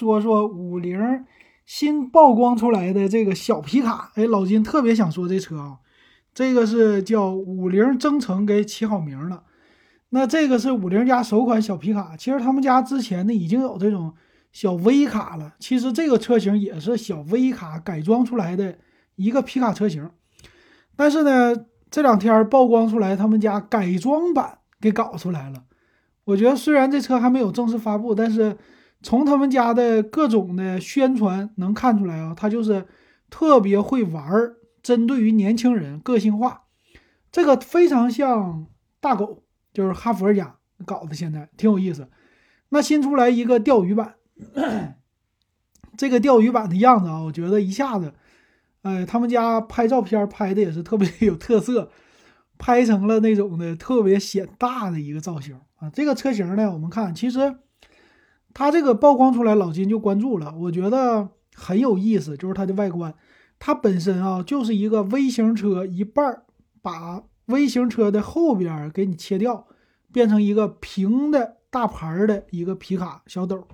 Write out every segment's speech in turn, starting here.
说说五菱新曝光出来的这个小皮卡，哎，老金特别想说这车啊，这个是叫五菱征程给起好名了。那这个是五菱家首款小皮卡，其实他们家之前呢已经有这种小 V 卡了，其实这个车型也是小 V 卡改装出来的一个皮卡车型，但是呢这两天曝光出来他们家改装版给搞出来了。我觉得虽然这车还没有正式发布，但是从他们家的各种的宣传能看出来啊，他就是特别会玩儿，针对于年轻人个性化，这个非常像大狗，就是哈佛家搞的，现在挺有意思。那新出来一个钓鱼版，这个钓鱼版的样子啊，我觉得一下子，呃，他们家拍照片拍的也是特别有特色。拍成了那种的特别显大的一个造型啊！这个车型呢，我们看，其实它这个曝光出来，老金就关注了，我觉得很有意思，就是它的外观，它本身啊就是一个微型车，一半儿把微型车的后边给你切掉，变成一个平的大牌的一个皮卡小斗。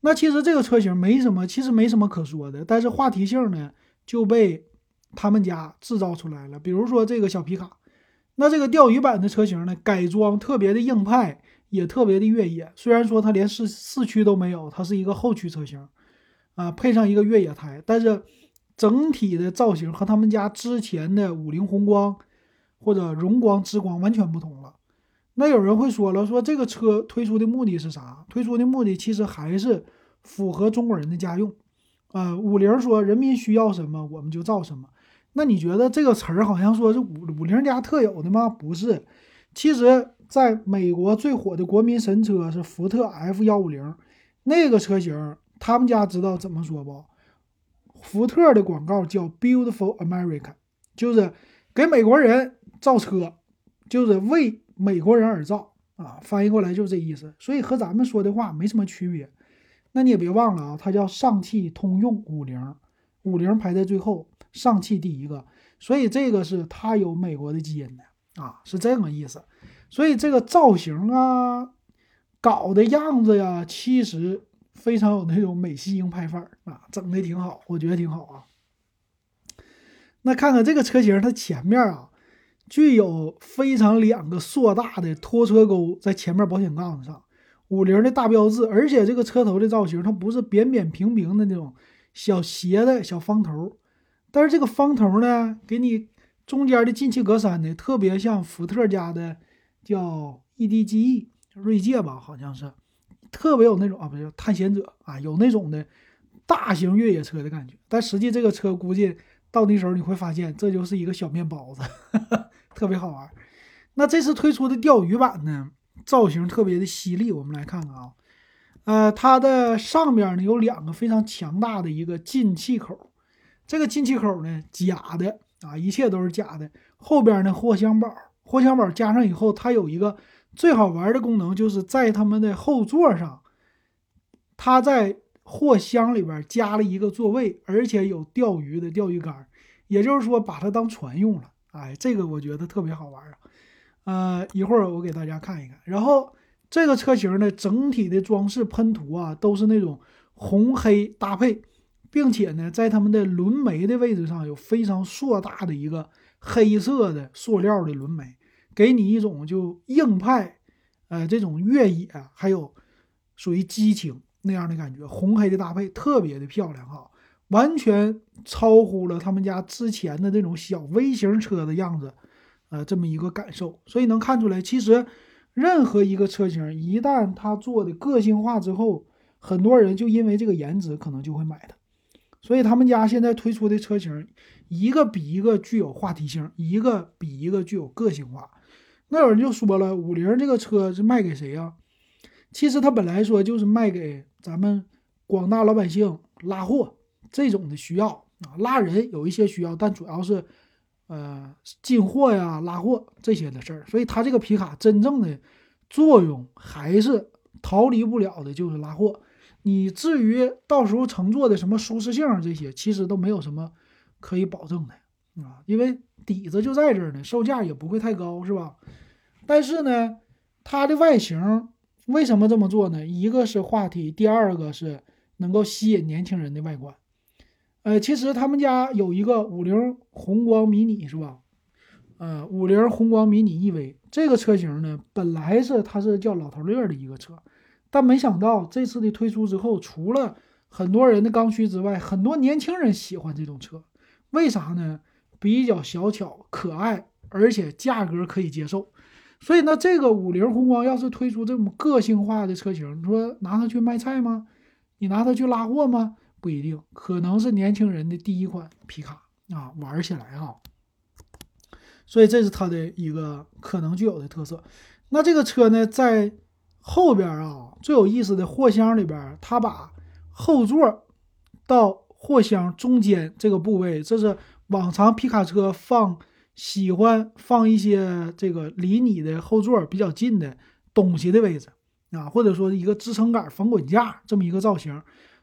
那其实这个车型没什么，其实没什么可说的，但是话题性呢就被他们家制造出来了，比如说这个小皮卡。那这个钓鱼版的车型呢，改装特别的硬派，也特别的越野。虽然说它连四四驱都没有，它是一个后驱车型，啊，配上一个越野胎，但是整体的造型和他们家之前的五菱宏光或者荣光之光完全不同了。那有人会说了，说这个车推出的目的是啥？推出的目的其实还是符合中国人的家用，啊，五菱说人民需要什么我们就造什么。那你觉得这个词儿好像说是五五菱家特有的吗？不是，其实在美国最火的国民神车是福特 F 幺五零，那个车型他们家知道怎么说不？福特的广告叫 Beautiful America，就是给美国人造车，就是为美国人而造啊，翻译过来就是这意思。所以和咱们说的话没什么区别。那你也别忘了啊，它叫上汽通用五菱，五菱排在最后。上汽第一个，所以这个是它有美国的基因的啊，是这个意思。所以这个造型啊，搞的样子呀，其实非常有那种美系硬派范儿啊，整的挺好，我觉得挺好啊。那看看这个车型，它前面啊，具有非常两个硕大的拖车钩在前面保险杠上，五菱的大标志，而且这个车头的造型，它不是扁扁平平的那种小斜的小方头。但是这个方头呢，给你中间的进气格栅呢，特别像福特家的叫 EDGE 锐界吧，好像是，特别有那种啊，不是探险者啊，有那种的大型越野车的感觉。但实际这个车估计到那时候你会发现，这就是一个小面包子，特别好玩。那这次推出的钓鱼版呢，造型特别的犀利，我们来看看啊，呃，它的上边呢有两个非常强大的一个进气口。这个进气口呢，假的啊，一切都是假的。后边呢，货箱宝，货箱宝加上以后，它有一个最好玩的功能，就是在他们的后座上，它在货箱里边加了一个座位，而且有钓鱼的钓鱼竿，也就是说把它当船用了。哎，这个我觉得特别好玩啊。呃，一会儿我给大家看一看。然后这个车型呢，整体的装饰喷涂啊，都是那种红黑搭配。并且呢，在他们的轮眉的位置上有非常硕大的一个黑色的塑料的轮眉，给你一种就硬派，呃，这种越野还有属于激情那样的感觉。红黑的搭配特别的漂亮哈，完全超乎了他们家之前的这种小微型车的样子，呃，这么一个感受。所以能看出来，其实任何一个车型一旦它做的个性化之后，很多人就因为这个颜值可能就会买它。所以他们家现在推出的车型，一个比一个具有话题性，一个比一个具有个性化。那有人就说了，五菱这个车是卖给谁呀？其实它本来说就是卖给咱们广大老百姓拉货这种的需要啊，拉人有一些需要，但主要是呃进货呀、拉货这些的事儿。所以它这个皮卡真正的作用还是逃离不了的，就是拉货。你至于到时候乘坐的什么舒适性这些，其实都没有什么可以保证的啊，因为底子就在这儿呢，售价也不会太高，是吧？但是呢，它的外形为什么这么做呢？一个是话题，第二个是能够吸引年轻人的外观。呃，其实他们家有一个五菱宏光迷你，是吧？呃，五菱宏光迷你 EV 这个车型呢，本来是它是叫老头乐的一个车，但没想到这次的推出之后，除了很多人的刚需之外，很多年轻人喜欢这种车，为啥呢？比较小巧可爱，而且价格可以接受。所以呢，这个五菱宏光要是推出这种个性化的车型，你说拿它去卖菜吗？你拿它去拉货吗？不一定，可能是年轻人的第一款皮卡啊，玩起来哈。所以这是它的一个可能具有的特色。那这个车呢，在后边啊最有意思的货箱里边，它把后座到货箱中间这个部位，这是往常皮卡车放喜欢放一些这个离你的后座比较近的东西的位置啊，或者说一个支撑杆、防滚架这么一个造型。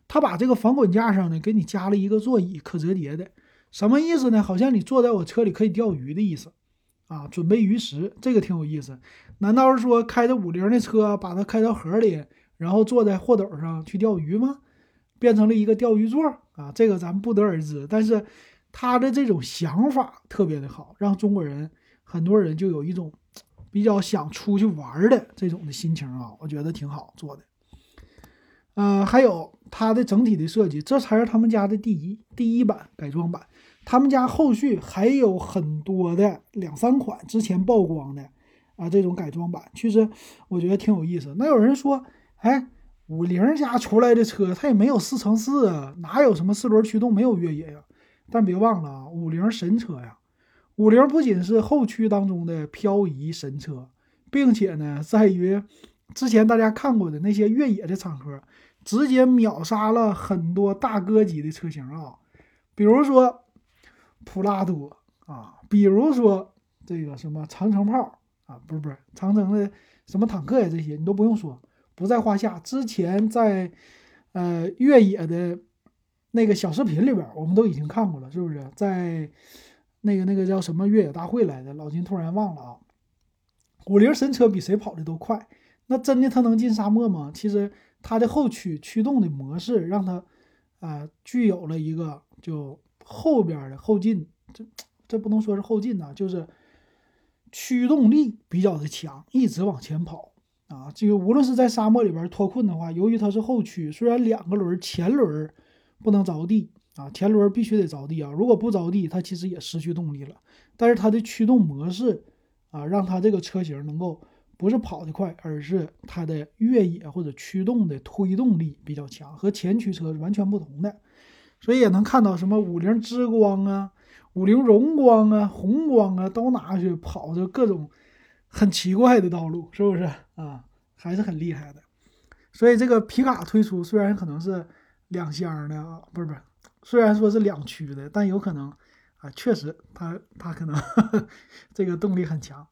他把这个防滚架上呢，给你加了一个座椅，可折叠的，什么意思呢？好像你坐在我车里可以钓鱼的意思。啊，准备鱼食，这个挺有意思。难道是说开着五菱的车，把它开到河里，然后坐在货斗上去钓鱼吗？变成了一个钓鱼座啊？这个咱不得而知。但是他的这种想法特别的好，让中国人很多人就有一种比较想出去玩的这种的心情啊，我觉得挺好做的。呃，还有它的整体的设计，这才是他们家的第一第一版改装版。他们家后续还有很多的两三款之前曝光的啊，这种改装版，其实我觉得挺有意思。那有人说，哎，五菱家出来的车，它也没有四乘四啊，哪有什么四轮驱动，没有越野呀？但别忘了啊，五菱神车呀，五菱不仅是后驱当中的漂移神车，并且呢，在于之前大家看过的那些越野的场合，直接秒杀了很多大哥级的车型啊，比如说。普拉多啊，比如说这个什么长城炮啊，不是不是长城的什么坦克呀，这些你都不用说，不在话下。之前在呃越野的那个小视频里边，我们都已经看过了，是不是？在那个那个叫什么越野大会来的，老金突然忘了啊。五菱神车比谁跑的都快，那真的它能进沙漠吗？其实它的后驱驱动的模式让它啊具有了一个就。后边的后劲，这这不能说是后劲呐，就是驱动力比较的强，一直往前跑啊。这个无论是在沙漠里边脱困的话，由于它是后驱，虽然两个轮前轮不能着地啊，前轮必须得着地啊。如果不着地，它其实也失去动力了。但是它的驱动模式啊，让它这个车型能够不是跑得快，而是它的越野或者驱动的推动力比较强，和前驱车是完全不同的。所以也能看到什么五菱之光啊、五菱荣光啊、宏光啊，都拿去跑着各种很奇怪的道路，是不是啊？还是很厉害的。所以这个皮卡推出，虽然可能是两厢的啊，不是不是，虽然说是两驱的，但有可能啊，确实它它可能这个动力很强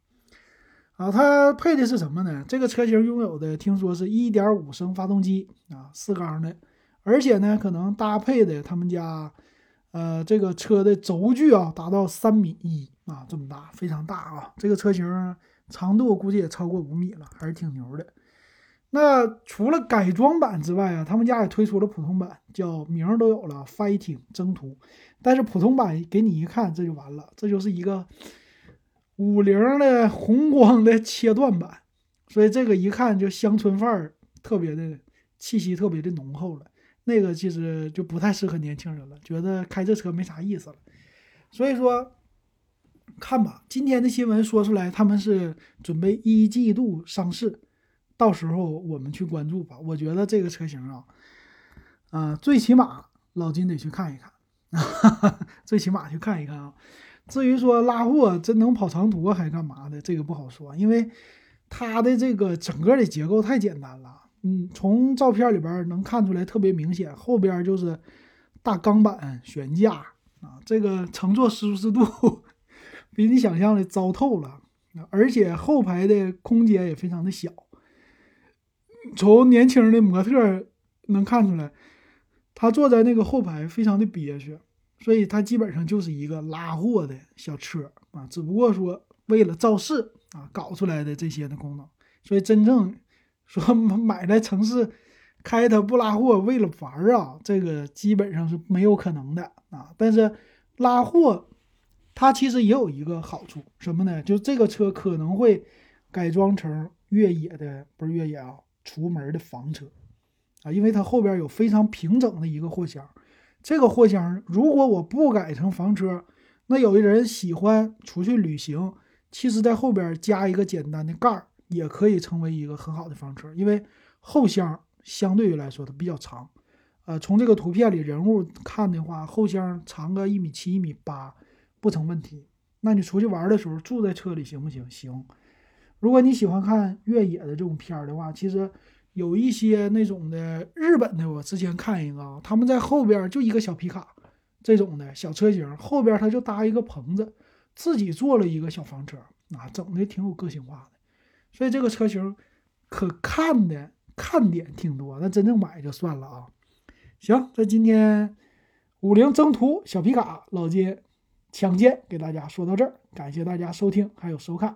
啊。它配的是什么呢？这个车型拥有的听说是一点五升发动机啊，四缸的。而且呢，可能搭配的他们家，呃，这个车的轴距啊，达到三米一啊，这么大，非常大啊。这个车型长度估计也超过五米了，还是挺牛的。那除了改装版之外啊，他们家也推出了普通版，叫名儿都有了，Fighting 征途。但是普通版给你一看，这就完了，这就是一个五菱的宏光的切断版，所以这个一看就乡村范儿，特别的气息特别的浓厚了。那个其实就不太适合年轻人了，觉得开这车没啥意思了。所以说，看吧，今天的新闻说出来，他们是准备一季度上市，到时候我们去关注吧。我觉得这个车型啊，啊，最起码老金得去看一看，最起码去看一看啊。至于说拉货真能跑长途还干嘛的，这个不好说，因为它的这个整个的结构太简单了。嗯，从照片里边能看出来特别明显，后边就是大钢板悬架啊，这个乘坐舒适度 比你想象的糟透了，而且后排的空间也非常的小。从年轻的模特能看出来，他坐在那个后排非常的憋屈，所以他基本上就是一个拉货的小车啊，只不过说为了造势啊搞出来的这些的功能，所以真正。说买在城市开它不拉货为了玩啊，这个基本上是没有可能的啊。但是拉货，它其实也有一个好处，什么呢？就这个车可能会改装成越野的，不是越野啊，出门的房车啊，因为它后边有非常平整的一个货箱。这个货箱如果我不改成房车，那有的人喜欢出去旅行，其实在后边加一个简单的盖儿，也可以成为一个很好的房车，因为后箱相对于来说它比较长。呃，从这个图片里人物看的话，后箱长个一米七、一米八不成问题。那你出去玩的时候住在车里行不行？行。如果你喜欢看越野的这种片儿的话，其实。有一些那种的日本的，我之前看一个啊，他们在后边就一个小皮卡，这种的小车型后边他就搭一个棚子，自己做了一个小房车啊，整的挺有个性化的。所以这个车型可看的看点挺多，那真正买就算了啊。行，这今天五菱征途小皮卡老金抢先给大家说到这儿，感谢大家收听还有收看。